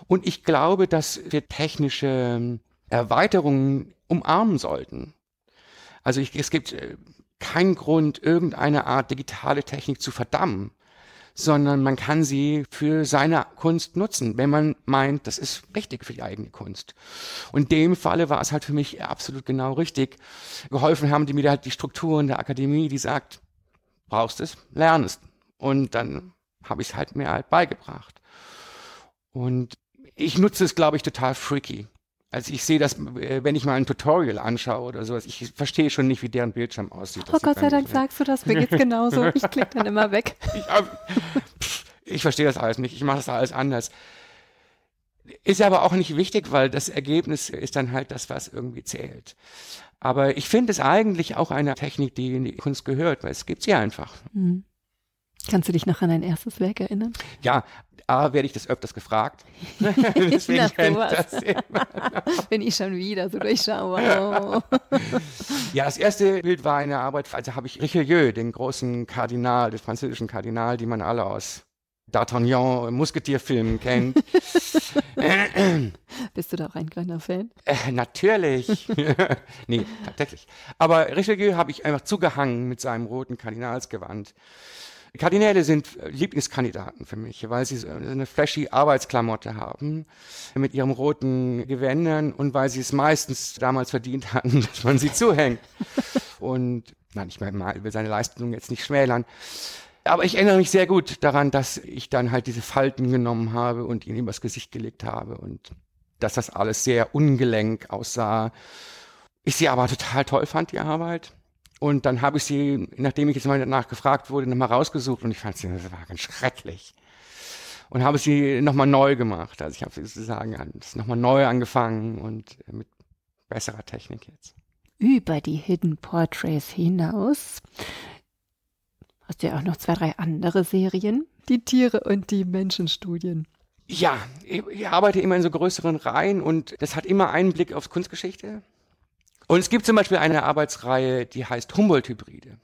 Und ich glaube, dass wir technische ähm, Erweiterungen umarmen sollten. Also ich, es gibt äh, keinen Grund, irgendeine Art digitale Technik zu verdammen sondern man kann sie für seine Kunst nutzen, wenn man meint, das ist richtig für die eigene Kunst. Und dem Falle war es halt für mich absolut genau richtig. Geholfen haben die mir halt die Strukturen der Akademie, die sagt, brauchst es, lern es. Und dann habe ich es halt mir halt beigebracht. Und ich nutze es, glaube ich, total freaky. Also ich sehe das, äh, wenn ich mal ein Tutorial anschaue oder sowas, ich verstehe schon nicht, wie deren Bildschirm aussieht. Oh Gott sei Dank sagst du das, mir geht's (laughs) genauso. Ich klicke dann immer weg. (laughs) Ich, pff, Ich verstehe das alles nicht. Ich mache das alles anders. Ist aber auch nicht wichtig, weil das Ergebnis ist dann halt das, was irgendwie zählt. Aber ich finde es eigentlich auch eine Technik, die in die Kunst gehört, weil es gibt sie einfach. Mhm. Kannst du dich noch an dein erstes Werk erinnern? Ja, A, werde ich das öfters gefragt. (laughs) (laughs) Deswegen Na, das immer. (laughs) Bin ich schon wieder so durchschaue. ja, das erste Bild war eine Arbeit, also habe ich Richelieu, den großen Kardinal, den französischen Kardinal, die man alle aus D'Artagnan Musketierfilmen kennt. Bist du da auch ein kleiner Fan? Äh, natürlich. nee, tatsächlich. Aber Richelieu habe ich einfach zugehangen mit seinem roten Kardinalsgewand. Kardinäle sind Lieblingskandidaten für mich, weil sie eine flashy Arbeitsklamotte haben mit ihrem roten Gewändern und weil sie es meistens damals verdient hatten, (laughs) dass man sie zuhängt. Und nein, ich will seine Leistung jetzt nicht schmälern. Aber ich erinnere mich sehr gut daran, dass ich dann halt diese Falten genommen habe und ihn übers Gesicht gelegt habe und dass das alles sehr ungelenk aussah. Ich sie aber total toll fand, die Arbeit. Und dann habe ich sie, nachdem ich jetzt mal danach gefragt wurde, nochmal rausgesucht und ich fand sie, das war ganz schrecklich. Und habe sie nochmal neu gemacht. Also ich habe sozusagen nochmal neu angefangen und mit besserer Technik jetzt. Über die Hidden Portraits hinaus hast du ja auch noch zwei, drei andere Serien. Die Tiere und die Menschenstudien. Ja, ich arbeite immer in so größeren Reihen und das hat immer einen Blick aufs Kunstgeschichte. Und es gibt zum Beispiel eine Arbeitsreihe, die heißt Humboldt-Hybride.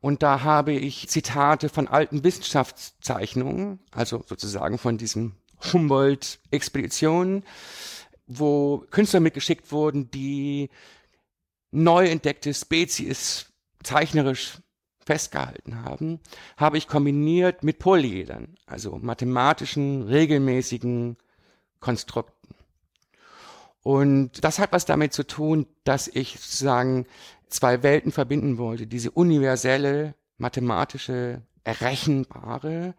Und da habe ich Zitate von alten Wissenschaftszeichnungen, also sozusagen von diesen Humboldt-Expeditionen, wo Künstler mitgeschickt wurden, die neu entdeckte Spezies zeichnerisch festgehalten haben, habe ich kombiniert mit Polyedern, also mathematischen, regelmäßigen Konstrukten. Und das hat was damit zu tun, dass ich sozusagen zwei Welten verbinden wollte. Diese universelle, mathematische, errechenbare,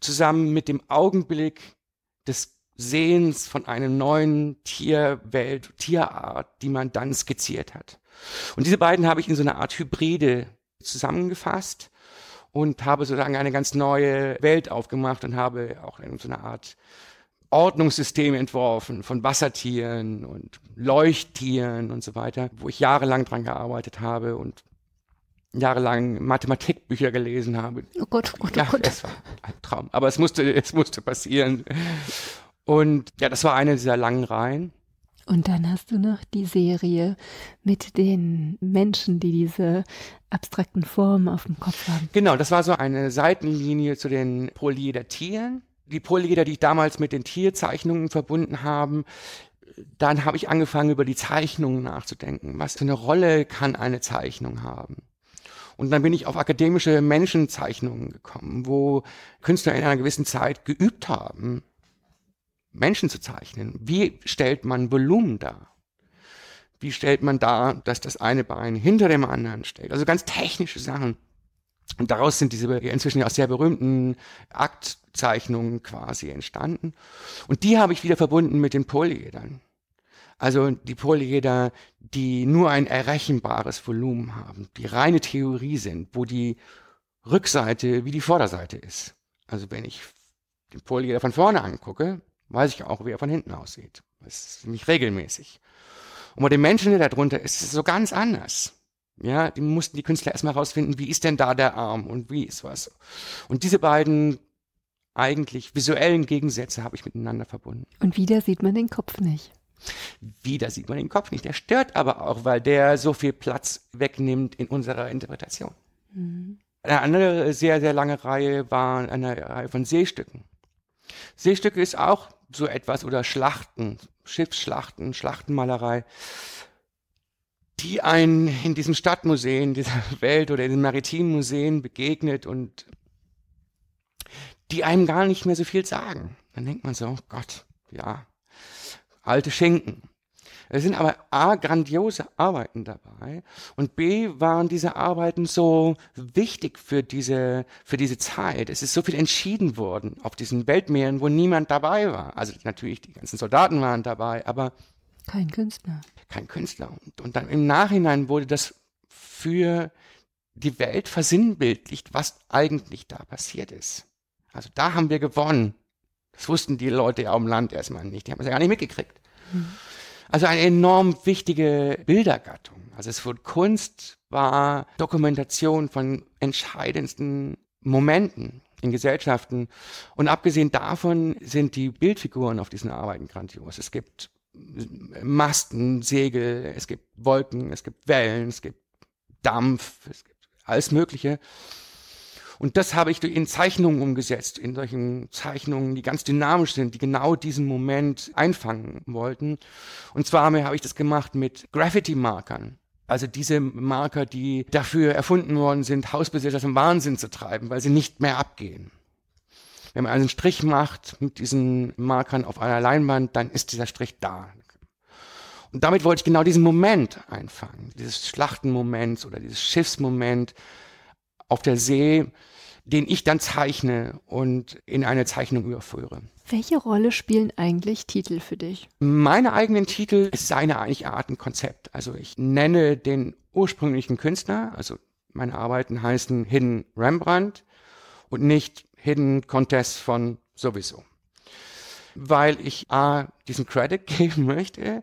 zusammen mit dem Augenblick des Sehens von einer neuen Tierwelt, Tierart, die man dann skizziert hat. Und diese beiden habe ich in so einer Art Hybride zusammengefasst und habe sozusagen eine ganz neue Welt aufgemacht und habe auch in so einer Art Ordnungssystem entworfen von Wassertieren und Leuchttieren und so weiter, wo ich jahrelang dran gearbeitet habe und jahrelang Mathematikbücher gelesen habe. Oh Gott, oh Gott, ja, oh Gott. Es war ein Traum, aber es musste, es musste passieren. Und ja, das war eine dieser langen Reihen. Und dann hast du noch die Serie mit den Menschen, die diese abstrakten Formen auf dem Kopf haben. Genau, das war so eine Seitenlinie zu den Polyeder-Tieren die Polyleder, die ich damals mit den Tierzeichnungen verbunden haben, dann habe ich angefangen, über die Zeichnungen nachzudenken. Was für eine Rolle kann eine Zeichnung haben? Und dann bin ich auf akademische Menschenzeichnungen gekommen, wo Künstler in einer gewissen Zeit geübt haben, Menschen zu zeichnen. Wie stellt man Volumen dar? Wie stellt man dar, dass das eine Bein hinter dem anderen steht? Also ganz technische Sachen. Und daraus sind diese inzwischen auch sehr berühmten Aktzeichnungen quasi entstanden. Und die habe ich wieder verbunden mit den Polyedern. Also die Polyeder, die nur ein errechenbares Volumen haben, die reine Theorie sind, wo die Rückseite wie die Vorderseite ist. Also wenn ich den Polyeder von vorne angucke, weiß ich auch, wie er von hinten aussieht. Das ist ziemlich regelmäßig. Und bei den Menschen, die da drunter ist, ist es so ganz anders. Ja, die mussten die Künstler erstmal rausfinden, wie ist denn da der Arm und wie ist was. Und diese beiden eigentlich visuellen Gegensätze habe ich miteinander verbunden. Und wieder sieht man den Kopf nicht. Wieder sieht man den Kopf nicht. Der stört aber auch, weil der so viel Platz wegnimmt in unserer Interpretation. Mhm. Eine andere sehr, sehr lange Reihe war eine Reihe von Seestücken. Seestücke ist auch so etwas oder Schlachten, Schiffsschlachten, Schlachtenmalerei die einen in diesen Stadtmuseen dieser (laughs) Welt oder in den maritimen Museen begegnet und die einem gar nicht mehr so viel sagen. Dann denkt man so, oh Gott, ja, alte Schinken. Es sind aber A, grandiose Arbeiten dabei und B, waren diese Arbeiten so wichtig für diese, für diese Zeit. Es ist so viel entschieden worden auf diesen Weltmeeren, wo niemand dabei war. Also natürlich, die ganzen Soldaten waren dabei, aber kein Künstler. Kein Künstler. Und, und dann im Nachhinein wurde das für die Welt versinnbildlicht, was eigentlich da passiert ist. Also da haben wir gewonnen. Das wussten die Leute ja auf dem Land erstmal nicht. Die haben es ja gar nicht mitgekriegt. Mhm. Also eine enorm wichtige Bildergattung. Also es wurde Kunst war Dokumentation von entscheidendsten Momenten in Gesellschaften. Und abgesehen davon sind die Bildfiguren auf diesen Arbeiten grandios. Es gibt Masten, Segel, es gibt Wolken, es gibt Wellen, es gibt Dampf, es gibt alles Mögliche. Und das habe ich in Zeichnungen umgesetzt, in solchen Zeichnungen, die ganz dynamisch sind, die genau diesen Moment einfangen wollten. Und zwar habe ich das gemacht mit Graffiti-Markern. Also diese Marker, die dafür erfunden worden sind, Hausbesitzer zum Wahnsinn zu treiben, weil sie nicht mehr abgehen. Wenn man einen Strich macht mit diesen Markern auf einer Leinwand, dann ist dieser Strich da. Und damit wollte ich genau diesen Moment einfangen, dieses Schlachtenmoment oder dieses Schiffsmoment auf der See, den ich dann zeichne und in eine Zeichnung überführe. Welche Rolle spielen eigentlich Titel für dich? Meine eigenen Titel ist eine eigentlich Art ein Konzept. Also ich nenne den ursprünglichen Künstler, also meine Arbeiten heißen Hidden Rembrandt und nicht Hidden Contest von sowieso. Weil ich A, diesen Credit (laughs) geben möchte,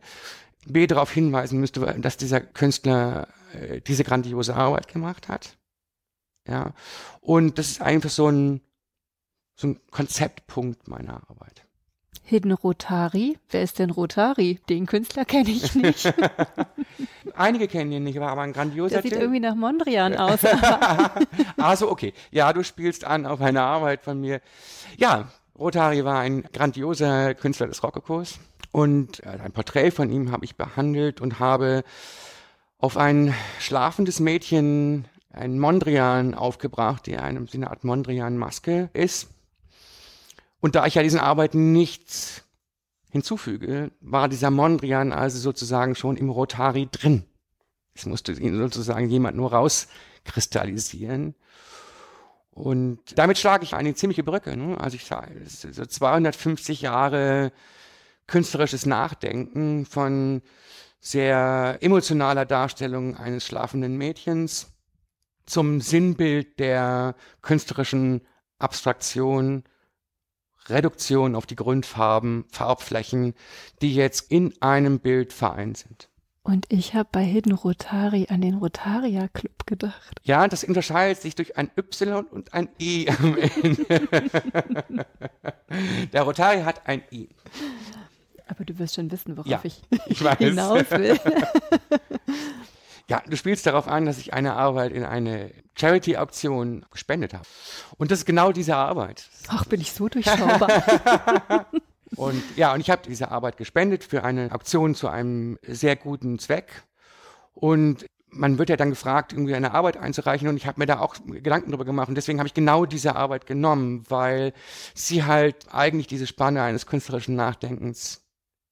B, darauf hinweisen müsste, dass dieser Künstler äh, diese grandiose Arbeit gemacht hat ja. Und das ist einfach so ein, so ein Konzeptpunkt meiner Arbeit. Hidden Rotari. Wer ist denn Rotari? Den Künstler kenne ich nicht. (laughs) Einige kennen ihn nicht, aber ein grandioser Der sieht Tipp. irgendwie nach Mondrian (laughs) aus. (laughs) also okay. Ja, du spielst an auf eine Arbeit von mir. Ja, Rotari war ein grandioser Künstler des Rokokos und äh, ein Porträt von ihm habe ich behandelt und habe auf ein schlafendes Mädchen ein Mondrian aufgebracht, die eine, eine Art Mondrian-Maske ist. Und da ich ja diesen Arbeiten nichts hinzufüge, war dieser Mondrian also sozusagen schon im Rotari drin. Es musste ihn sozusagen jemand nur rauskristallisieren. Und damit schlage ich eine ziemliche Brücke. Ne? Also ich sage, so 250 Jahre künstlerisches Nachdenken von sehr emotionaler Darstellung eines schlafenden Mädchens zum Sinnbild der künstlerischen Abstraktion, Reduktion auf die Grundfarben, Farbflächen, die jetzt in einem Bild vereint sind. Und ich habe bei Hidden Rotari an den Rotaria Club gedacht. Ja, das unterscheidet sich durch ein Y und ein I am Ende. (laughs) Der Rotari hat ein I. Aber du wirst schon wissen, worauf ja, ich, ich (laughs) hinaus will. (laughs) Ja, du spielst darauf an, dass ich eine Arbeit in eine Charity-Auktion gespendet habe. Und das ist genau diese Arbeit. Ach, bin ich so durchschaubar. (laughs) und ja, und ich habe diese Arbeit gespendet für eine Auktion zu einem sehr guten Zweck. Und man wird ja dann gefragt, irgendwie eine Arbeit einzureichen und ich habe mir da auch Gedanken drüber gemacht und deswegen habe ich genau diese Arbeit genommen, weil sie halt eigentlich diese Spanne eines künstlerischen Nachdenkens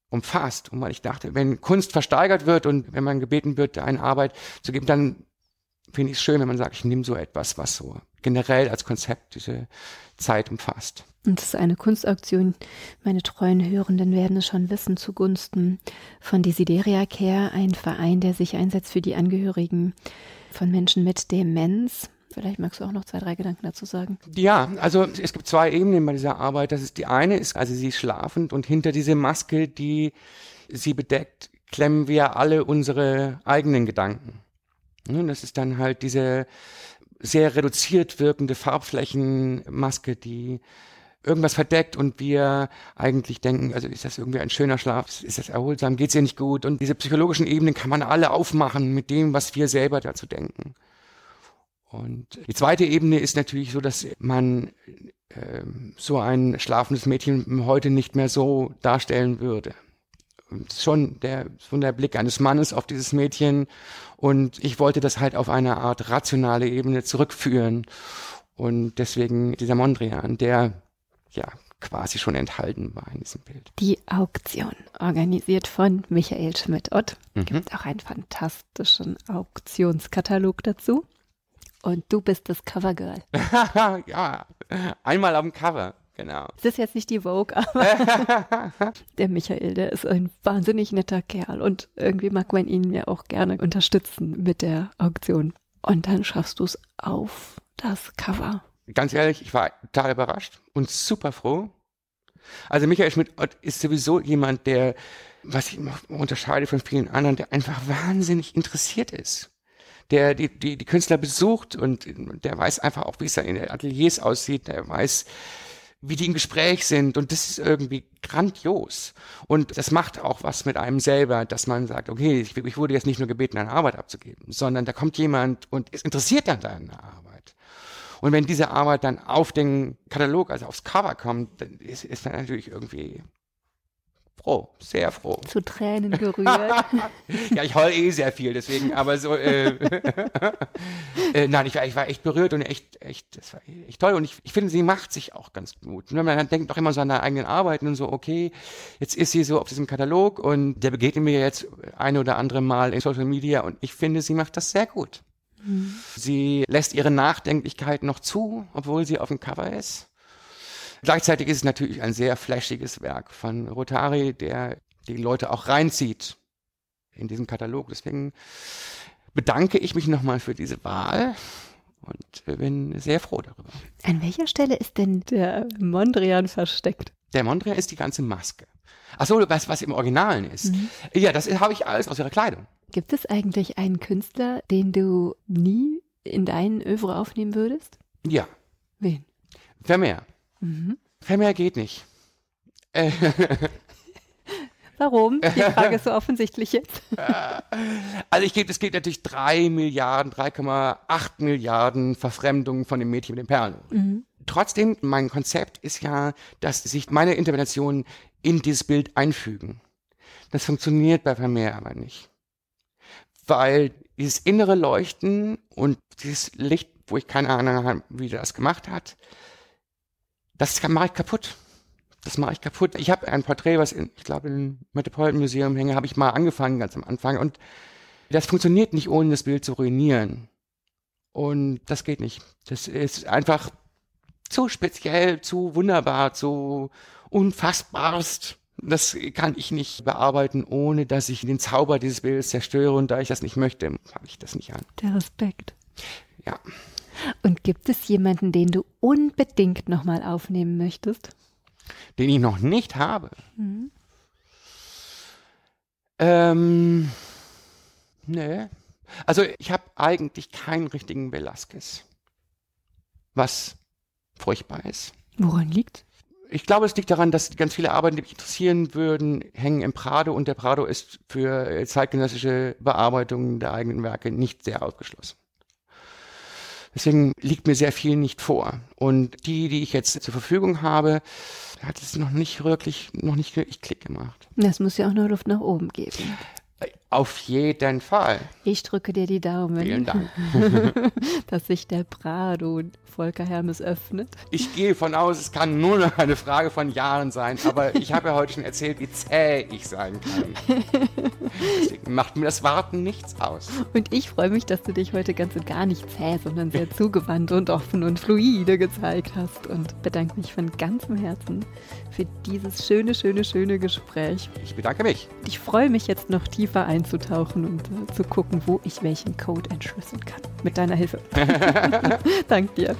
umfasst. Und weil ich dachte, wenn Kunst versteigert wird und wenn man gebeten wird, eine Arbeit zu geben, dann finde ich es schön, wenn man sagt, ich nehme so etwas, was so generell als Konzept diese Zeit umfasst. Und das ist eine Kunstauktion, meine treuen Hörenden werden es schon wissen, zugunsten von Desideria Care, ein Verein, der sich einsetzt für die Angehörigen von Menschen mit Demenz. Vielleicht magst du auch noch zwei, drei Gedanken dazu sagen. Ja, also es gibt zwei Ebenen bei dieser Arbeit. Das ist die eine ist, also sie ist schlafend und hinter diese Maske, die sie bedeckt, klemmen wir alle unsere eigenen Gedanken. Das ist dann halt diese sehr reduziert wirkende Farbflächenmaske, die irgendwas verdeckt und wir eigentlich denken, also ist das irgendwie ein schöner Schlaf, ist das erholsam, geht es ihr nicht gut? Und diese psychologischen Ebenen kann man alle aufmachen mit dem, was wir selber dazu denken. Und die zweite Ebene ist natürlich so, dass man äh, so ein schlafendes Mädchen heute nicht mehr so darstellen würde. Und schon der, schon der Blick eines Mannes auf dieses Mädchen. Und ich wollte das halt auf eine Art rationale Ebene zurückführen. Und deswegen dieser Mondrian, der ja quasi schon enthalten war in diesem Bild. Die Auktion, organisiert von Michael Schmidt-Ott. Mhm. Gibt auch einen fantastischen Auktionskatalog dazu. Und du bist das Covergirl. (laughs) ja, einmal am Cover. Genau. Es ist jetzt nicht die Vogue, aber (laughs) der Michael, der ist ein wahnsinnig netter Kerl und irgendwie mag man ihn ja auch gerne unterstützen mit der Auktion. Und dann schaffst du es auf das Cover. ganz ehrlich, ich war total überrascht und super froh. Also Michael Schmidt ist sowieso jemand, der, was ich unterscheide von vielen anderen, der einfach wahnsinnig interessiert ist. Der die, die, die Künstler besucht und der weiß einfach auch, wie es dann in den Ateliers aussieht. Der weiß, wie die im Gespräch sind und das ist irgendwie grandios. Und das macht auch was mit einem selber, dass man sagt, okay, ich, ich wurde jetzt nicht nur gebeten, eine Arbeit abzugeben, sondern da kommt jemand und es interessiert dann deine Arbeit. Und wenn diese Arbeit dann auf den Katalog, also aufs Cover kommt, dann ist, ist dann natürlich irgendwie froh, sehr froh. Zu Tränen (laughs) gerührt. ja, ich heule eh sehr viel, deswegen, aber so, äh, (laughs) äh, nein, ich war, ich war echt berührt und echt, echt, das war echt toll und ich, ich finde, sie macht sich auch ganz gut. Und man denkt doch immer so an seine eigenen Arbeiten und so, okay, jetzt ist sie so auf diesem Katalog und der begegnet mir jetzt eine oder andere Mal in Social Media und ich finde, sie macht das sehr gut. Mhm. Sie lässt ihre Nachdenklichkeit noch zu, obwohl sie auf dem Cover ist. Gleichzeitig ist es natürlich ein sehr flashiges Werk von Rotari, der die Leute auch reinzieht in diesen Katalog. Deswegen bedanke ich mich nochmal für diese Wahl und bin sehr froh darüber. An welcher Stelle ist denn der Mondrian versteckt? Der Mondrian ist die ganze Maske. Achso, was, was im Originalen ist. Mhm. Ja, das habe ich alles aus ihrer Kleidung. Gibt es eigentlich einen Künstler, den du nie in deinen Övre aufnehmen würdest? Ja. Wen? Vermeer. Mhm. Vermeer geht nicht. (laughs) Warum? Die Frage ist so offensichtlich jetzt. (laughs) also ich gebe, es geht natürlich drei Milliarden, 3,8 Milliarden Verfremdungen von dem Mädchen mit den Perlen. Mhm. Trotzdem, mein Konzept ist ja, dass sich meine Interventionen in dieses Bild einfügen. Das funktioniert bei Vermeer aber nicht. Weil dieses innere Leuchten und dieses Licht, wo ich keine Ahnung habe, wie das gemacht hat, das mache ich kaputt. Das mache ich kaputt. Ich habe ein Porträt, was in, ich glaube im Metropolitan Museum hänge, habe ich mal angefangen ganz am Anfang und das funktioniert nicht, ohne das Bild zu ruinieren. Und das geht nicht. Das ist einfach zu speziell, zu wunderbar, zu unfassbarst. Das kann ich nicht bearbeiten, ohne dass ich den Zauber dieses Bildes zerstöre. Und da ich das nicht möchte, habe ich das nicht an. Der Respekt. Ja. Und gibt es jemanden, den du unbedingt nochmal aufnehmen möchtest? Den ich noch nicht habe. Mhm. Ähm, nee. Also ich habe eigentlich keinen richtigen Velasquez. Was furchtbar ist. Woran liegt? Ich glaube, es liegt daran, dass ganz viele Arbeiten, die mich interessieren würden, hängen im Prado und der Prado ist für zeitgenössische Bearbeitungen der eigenen Werke nicht sehr ausgeschlossen. Deswegen liegt mir sehr viel nicht vor. Und die, die ich jetzt zur Verfügung habe, hat es noch nicht wirklich, noch nicht wirklich Klick gemacht. Es muss ja auch noch Luft nach oben geben. Auf jeden Fall. Ich drücke dir die Daumen. Vielen Dank. (laughs) dass sich der Prado Volker Hermes öffnet. Ich gehe von aus, es kann nur noch eine Frage von Jahren sein, aber ich habe ja heute schon erzählt, wie zäh ich sein kann. Deswegen macht mir das Warten nichts aus. Und ich freue mich, dass du dich heute ganz und gar nicht zäh, sondern sehr zugewandt und offen und fluide gezeigt hast und bedanke mich von ganzem Herzen für dieses schöne, schöne, schöne Gespräch. Ich bedanke mich. Ich freue mich jetzt noch tiefer einzutauchen und äh, zu gucken, wo ich welchen Code entschlüsseln kann. Mit deiner Hilfe. (laughs) Dank dir.